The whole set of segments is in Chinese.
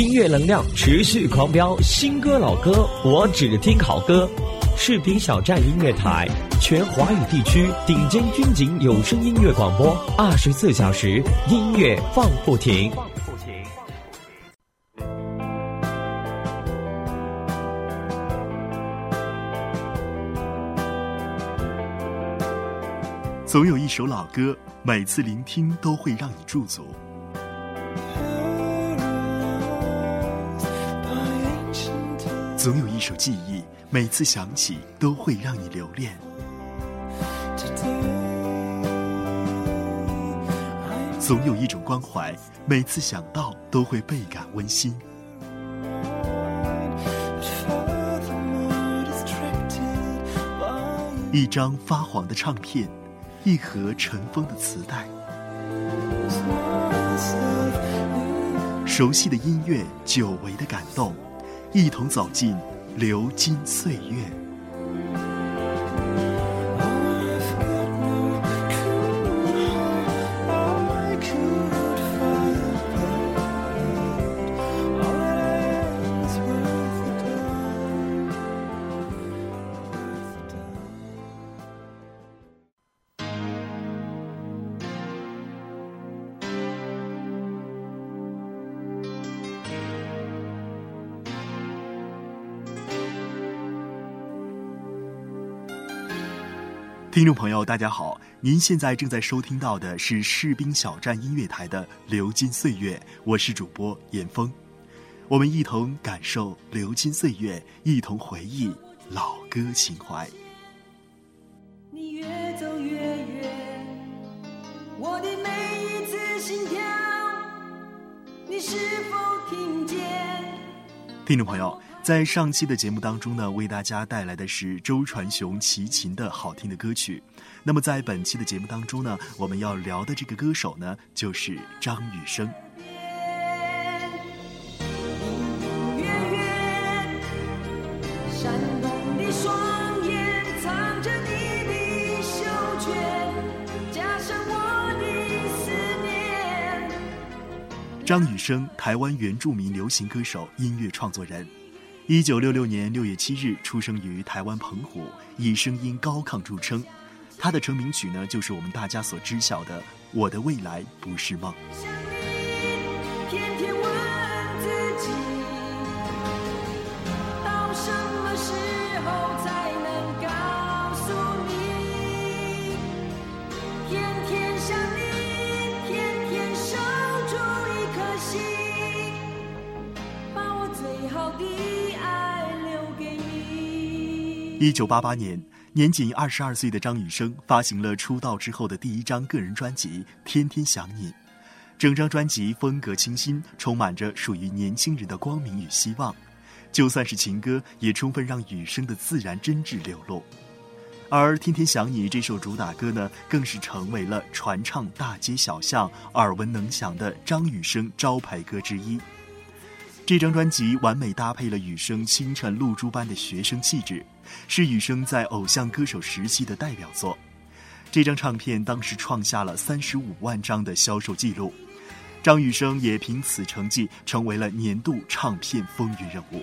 音乐能量持续狂飙，新歌老歌我只听好歌。视频小站音乐台，全华语地区顶尖军警有声音乐广播，二十四小时音乐放不停。总有一首老歌，每次聆听都会让你驻足；总有一首记忆，每次想起都会让你留恋；总有一种关怀，每次想到都会倍感温馨。一张发黄的唱片。一盒尘封的磁带，熟悉的音乐，久违的感动，一同走进流金岁月。听众朋友，大家好！您现在正在收听到的是士兵小站音乐台的《流金岁月》，我是主播严峰，我们一同感受流金岁月，一同回忆老歌情怀。你越走越远，我的每一次心跳，你是否听见？听众朋友。在上期的节目当中呢，为大家带来的是周传雄齐秦的好听的歌曲。那么在本期的节目当中呢，我们要聊的这个歌手呢，就是张雨生。张雨生，台湾原住民流行歌手、音乐创作人。一九六六年六月七日出生于台湾澎湖，以声音高亢著称。他的成名曲呢，就是我们大家所知晓的《我的未来不是梦》。一九八八年，年仅二十二岁的张雨生发行了出道之后的第一张个人专辑《天天想你》。整张专辑风格清新，充满着属于年轻人的光明与希望。就算是情歌，也充分让雨生的自然真挚流露。而《天天想你》这首主打歌呢，更是成为了传唱大街小巷、耳闻能详的张雨生招牌歌之一。这张专辑完美搭配了雨生清澈露珠般的学生气质。是羽生在偶像歌手时期的代表作，这张唱片当时创下了三十五万张的销售记录，张雨生也凭此成绩成为了年度唱片风云人物。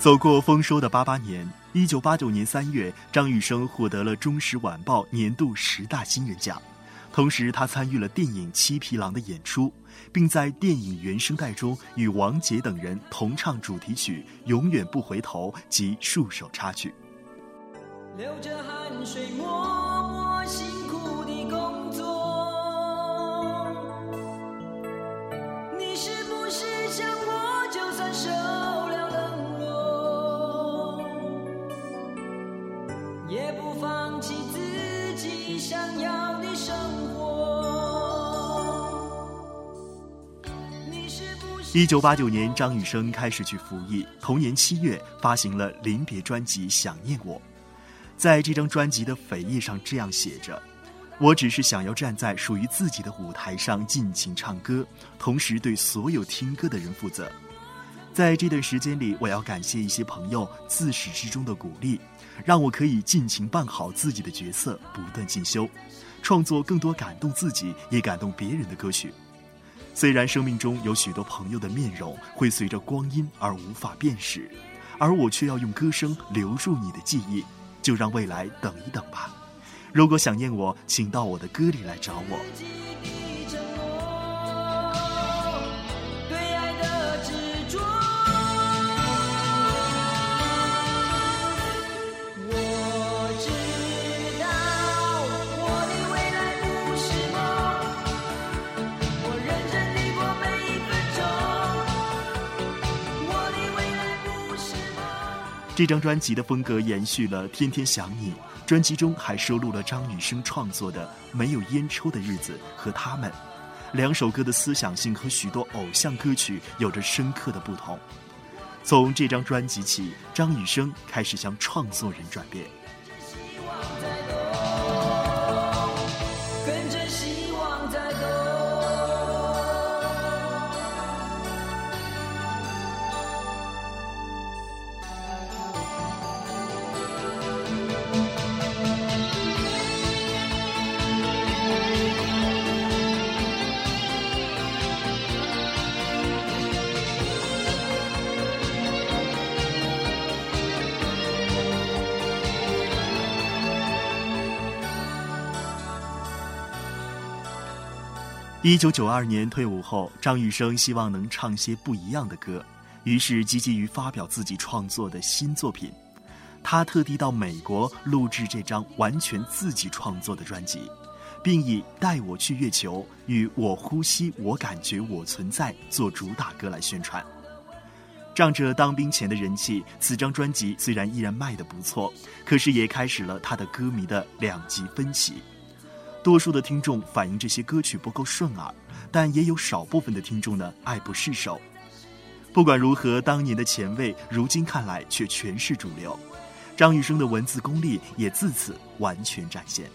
走过丰收的八八年，一九八九年三月，张雨生获得了《中时晚报》年度十大新人奖。同时，他参与了电影《七匹狼》的演出，并在电影原声带中与王杰等人同唱主题曲《永远不回头》及数首插曲。流着汗水，默默一九八九年，张雨生开始去服役，同年七月发行了临别专辑《想念我》。在这张专辑的扉页上这样写着：“我只是想要站在属于自己的舞台上尽情唱歌，同时对所有听歌的人负责。在这段时间里，我要感谢一些朋友自始至终的鼓励，让我可以尽情扮好自己的角色，不断进修，创作更多感动自己也感动别人的歌曲。虽然生命中有许多朋友的面容会随着光阴而无法辨识，而我却要用歌声留住你的记忆。”就让未来等一等吧。如果想念我，请到我的歌里来找我。这张专辑的风格延续了《天天想你》，专辑中还收录了张雨生创作的《没有烟抽的日子》和《他们》两首歌的思想性和许多偶像歌曲有着深刻的不同。从这张专辑起，张雨生开始向创作人转变。一九九二年退伍后，张雨生希望能唱些不一样的歌，于是积极于发表自己创作的新作品。他特地到美国录制这张完全自己创作的专辑，并以《带我去月球》与《我呼吸，我感觉，我存在》做主打歌来宣传。仗着当兵前的人气，此张专辑虽然依然卖得不错，可是也开始了他的歌迷的两极分歧。多数的听众反映这些歌曲不够顺耳，但也有少部分的听众呢爱不释手。不管如何，当年的前卫，如今看来却全是主流。张雨生的文字功力也自此完全展现。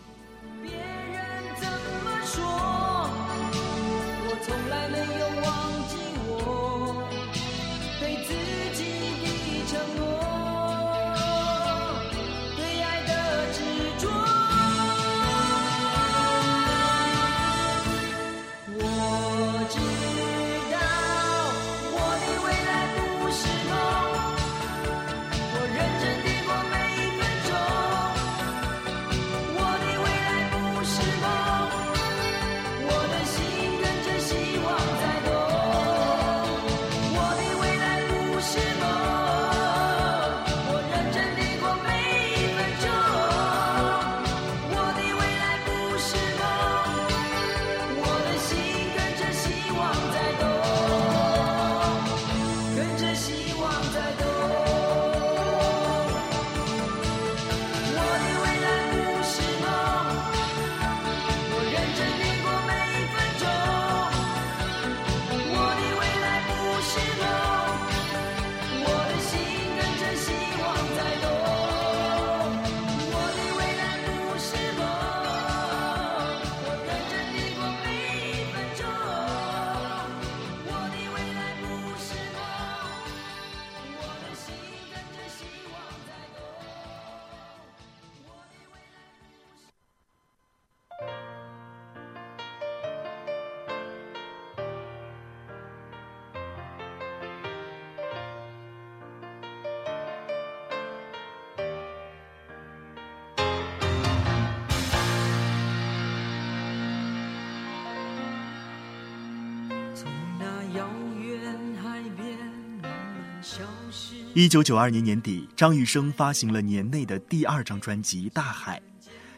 一九九二年年底，张雨生发行了年内的第二张专辑《大海》。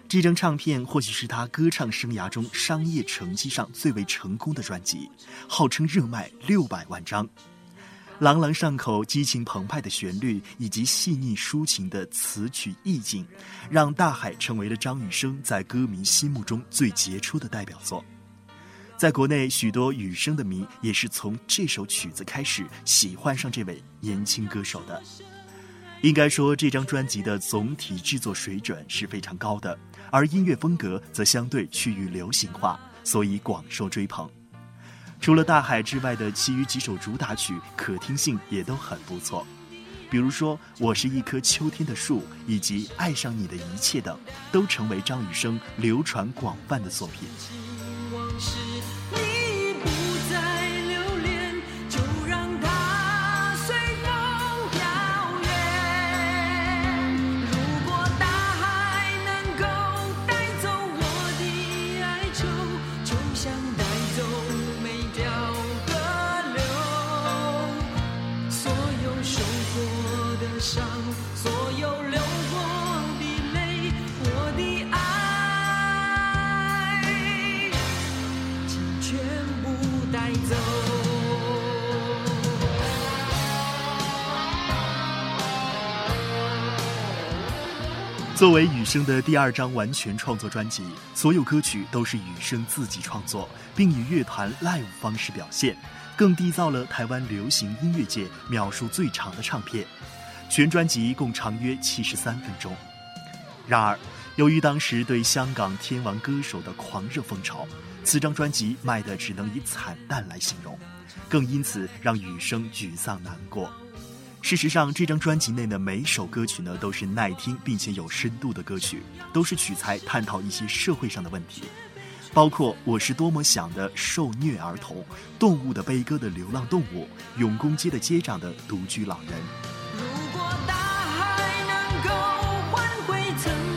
这张唱片或许是他歌唱生涯中商业成绩上最为成功的专辑，号称热卖六百万张。朗朗上口、激情澎湃的旋律以及细腻抒情的词曲意境，让《大海》成为了张雨生在歌迷心目中最杰出的代表作。在国内，许多雨生的迷也是从这首曲子开始喜欢上这位年轻歌手的。应该说，这张专辑的总体制作水准是非常高的，而音乐风格则相对趋于流行化，所以广受追捧。除了《大海》之外的其余几首主打曲，可听性也都很不错，比如说《我是一棵秋天的树》以及《爱上你的一切》等，都成为张雨生流传广泛的作品。作为雨生的第二张完全创作专辑，所有歌曲都是雨生自己创作，并以乐团 live 方式表现，更缔造了台湾流行音乐界秒数最长的唱片。全专辑共长约七十三分钟。然而，由于当时对香港天王歌手的狂热风潮，此张专辑卖的只能以惨淡来形容，更因此让雨生沮丧难过。事实上，这张专辑内的每首歌曲呢，都是耐听并且有深度的歌曲，都是取材探讨一些社会上的问题，包括《我是多么想的受虐儿童》、动物的悲歌的流浪动物、永公街的街长的独居老人如果大海能够唤回曾。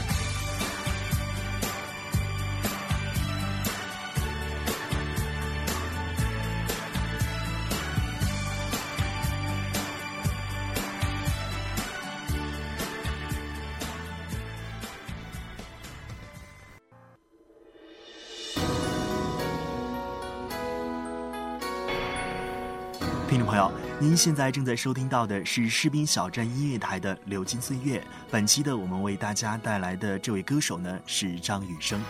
您现在正在收听到的是士兵小站音乐台的《流金岁月》。本期的我们为大家带来的这位歌手呢是张雨生。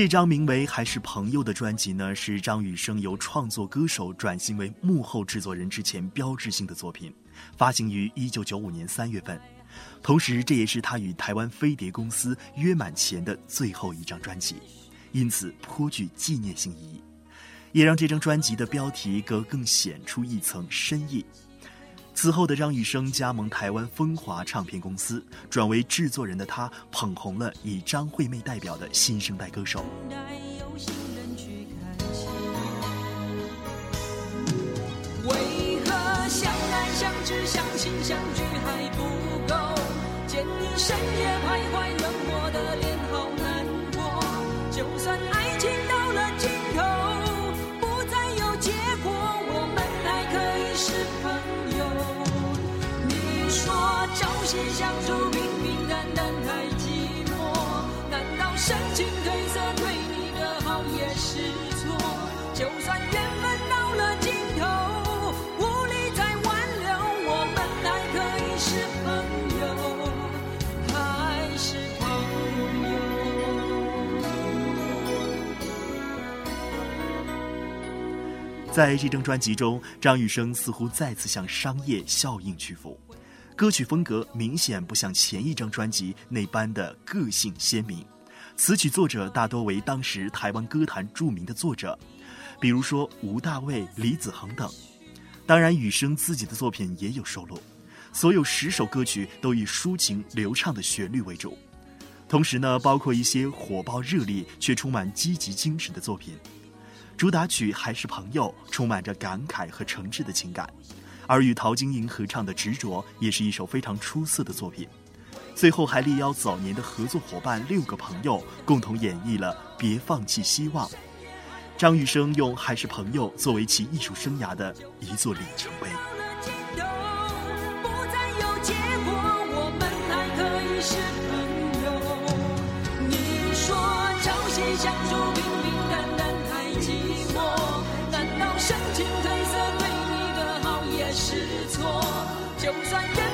这张名为《还是朋友》的专辑呢，是张雨生由创作歌手转型为幕后制作人之前标志性的作品，发行于一九九五年三月份。同时，这也是他与台湾飞碟公司约满前的最后一张专辑，因此颇具纪念性意义，也让这张专辑的标题格更显出一层深意。此后的张雨生加盟台湾风华唱片公司，转为制作人的他捧红了以张惠妹代表的新生代歌手。为何相爱相知相亲相聚还不够？见你深夜就算缘分到了尽头，无力再挽留，我们还可以是朋友，还是朋友。在这张专辑中，张雨生似乎再次向商业效应屈服，歌曲风格明显不像前一张专辑那般的个性鲜明，词曲作者大多为当时台湾歌坛著名的作者，比如说吴大卫、李子恒等。当然，雨生自己的作品也有收录，所有十首歌曲都以抒情流畅的旋律为主，同时呢，包括一些火爆热烈却充满积极精神的作品。主打曲还是朋友，充满着感慨和诚挚的情感，而与陶晶莹合唱的《执着》也是一首非常出色的作品。最后还力邀早年的合作伙伴六个朋友共同演绎了《别放弃希望》。张雨生用《还是朋友》作为其艺术生涯的一座里程碑。就算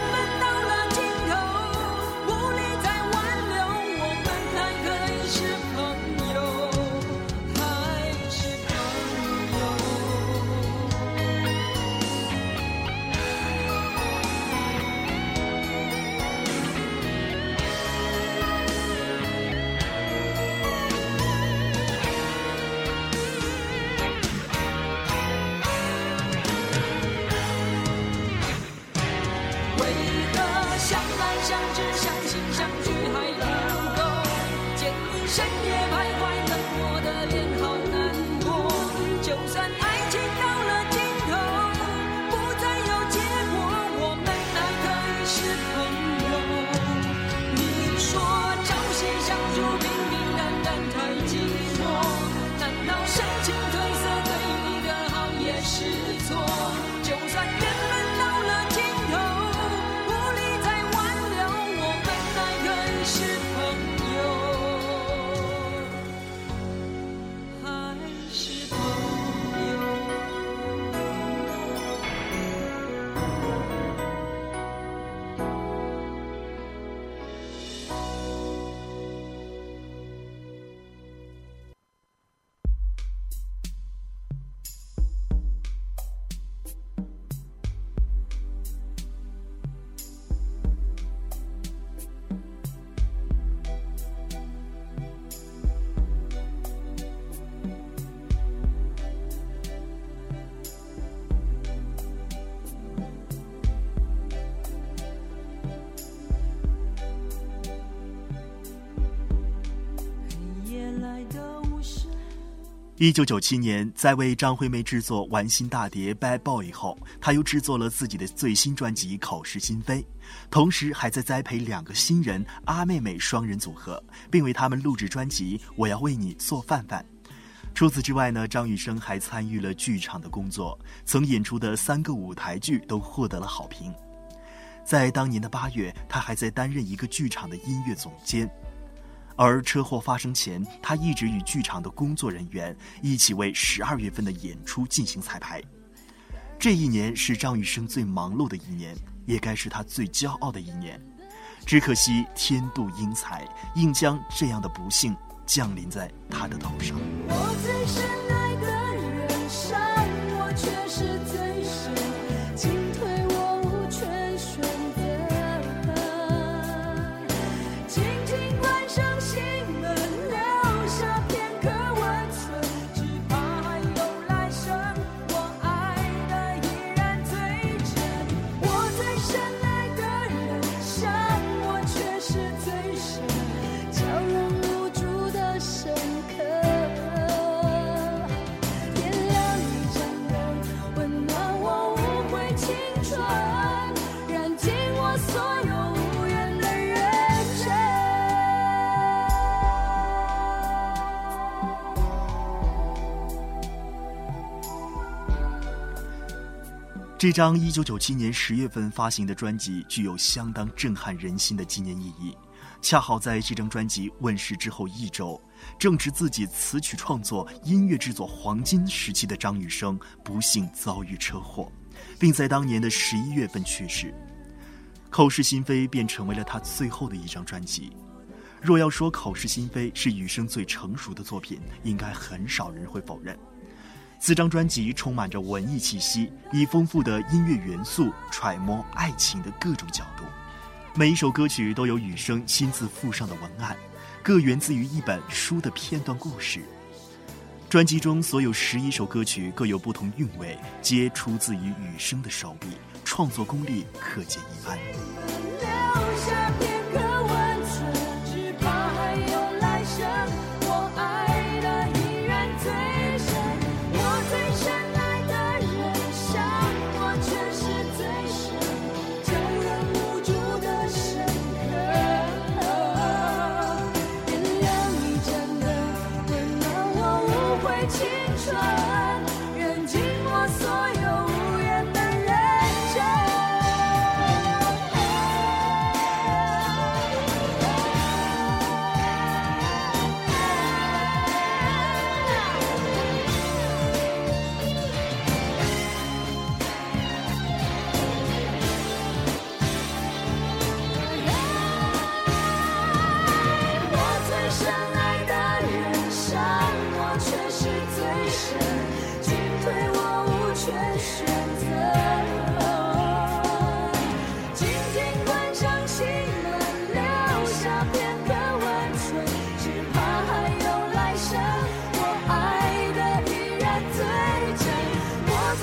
一九九七年，在为张惠妹制作完新大碟《Bad Boy》后，他又制作了自己的最新专辑《口是心非》，同时还在栽培两个新人阿妹妹双人组合，并为他们录制专辑《我要为你做饭饭》。除此之外呢，张雨生还参与了剧场的工作，曾演出的三个舞台剧都获得了好评。在当年的八月，他还在担任一个剧场的音乐总监。而车祸发生前，他一直与剧场的工作人员一起为十二月份的演出进行彩排。这一年是张雨生最忙碌的一年，也该是他最骄傲的一年。只可惜天妒英才，硬将这样的不幸。降临在他的头上。我最深这张1997年10月份发行的专辑具有相当震撼人心的纪念意义。恰好在这张专辑问世之后一周，正值自己词曲创作、音乐制作黄金时期的张雨生不幸遭遇车祸，并在当年的11月份去世。口是心非便成为了他最后的一张专辑。若要说口是心非是雨生最成熟的作品，应该很少人会否认。四张专辑充满着文艺气息，以丰富的音乐元素揣摩爱情的各种角度。每一首歌曲都有雨生亲自附上的文案，各源自于一本书的片段故事。专辑中所有十一首歌曲各有不同韵味，皆出自于雨生的手笔，创作功力可见一斑。留下片刻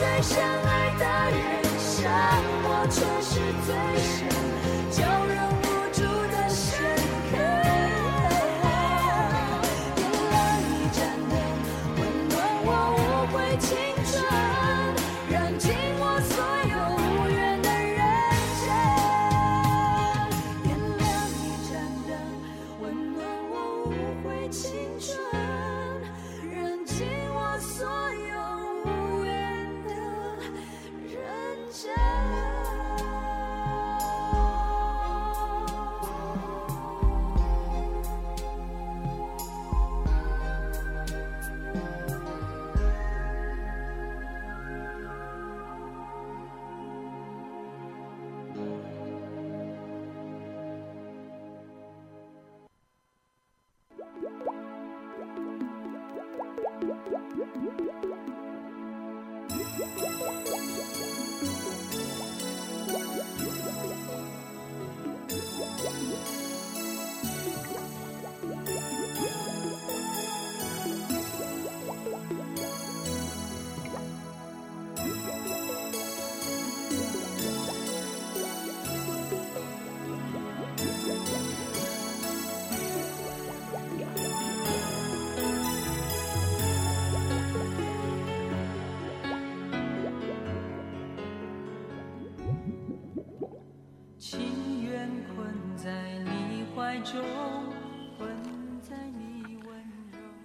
最深爱的人伤我却是最深，叫人情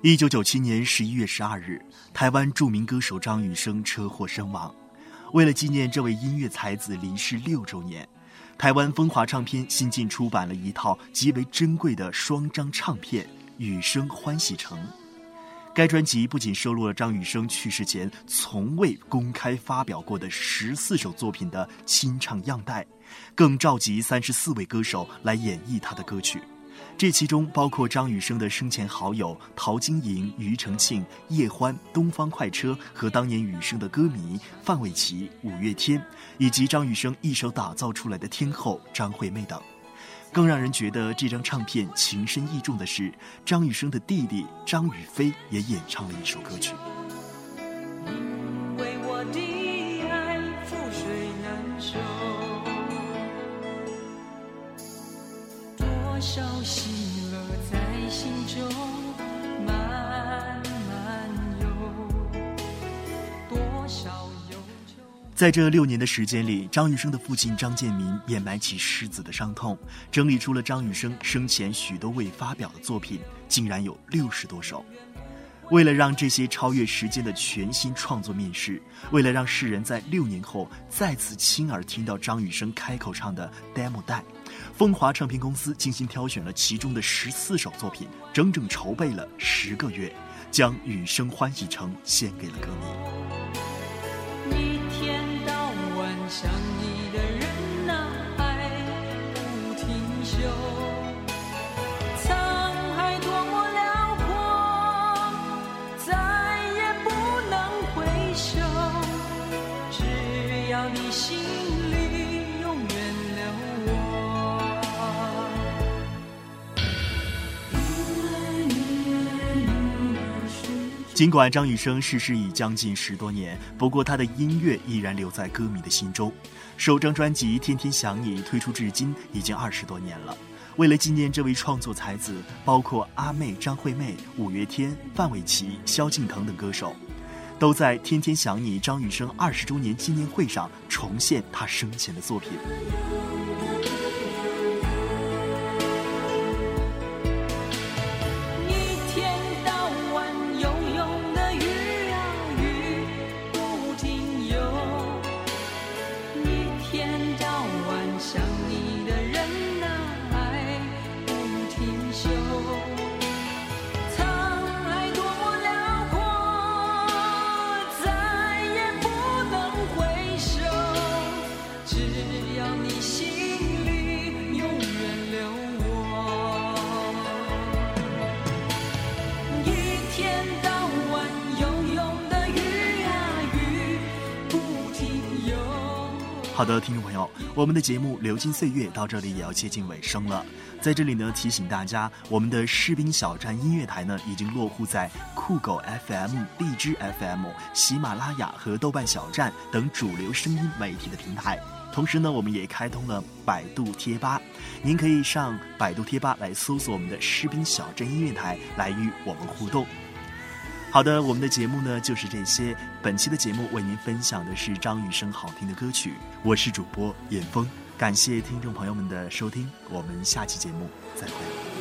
一九九七年十一月十二日，台湾著名歌手张雨生车祸身亡。为了纪念这位音乐才子离世六周年，台湾风华唱片新近出版了一套极为珍贵的双张唱片《雨生欢喜城》。该专辑不仅收录了张雨生去世前从未公开发表过的十四首作品的清唱样带，更召集三十四位歌手来演绎他的歌曲。这其中包括张雨生的生前好友陶晶莹、庾澄庆、叶欢、东方快车和当年雨生的歌迷范玮琪、五月天，以及张雨生一手打造出来的天后张惠妹等。更让人觉得这张唱片情深意重的是，张雨生的弟弟张雨霏也演唱了一首歌曲。多少喜乐在心中慢慢游，多少。在这六年的时间里，张雨生的父亲张建民掩埋起失子的伤痛，整理出了张雨生生前许多未发表的作品，竟然有六十多首。为了让这些超越时间的全新创作面世，为了让世人在六年后再次亲耳听到张雨生开口唱的 demo 带，风华唱片公司精心挑选了其中的十四首作品，整整筹备了十个月，将《雨生欢喜城》献给了歌迷。尽管张雨生逝世已将近十多年，不过他的音乐依然留在歌迷的心中。首张专辑《天天想你》推出至今已经二十多年了。为了纪念这位创作才子，包括阿妹、张惠妹、五月天、范玮琪、萧敬腾等歌手，都在《天天想你》张雨生二十周年纪念会上重现他生前的作品。我们的节目《流金岁月》到这里也要接近尾声了。在这里呢，提醒大家，我们的士兵小站音乐台呢，已经落户在酷狗 FM、荔枝 FM、喜马拉雅和豆瓣小站等主流声音媒体的平台。同时呢，我们也开通了百度贴吧，您可以上百度贴吧来搜索我们的士兵小镇音乐台，来与我们互动。好的，我们的节目呢就是这些。本期的节目为您分享的是张雨生好听的歌曲，我是主播严峰，感谢听众朋友们的收听，我们下期节目再会。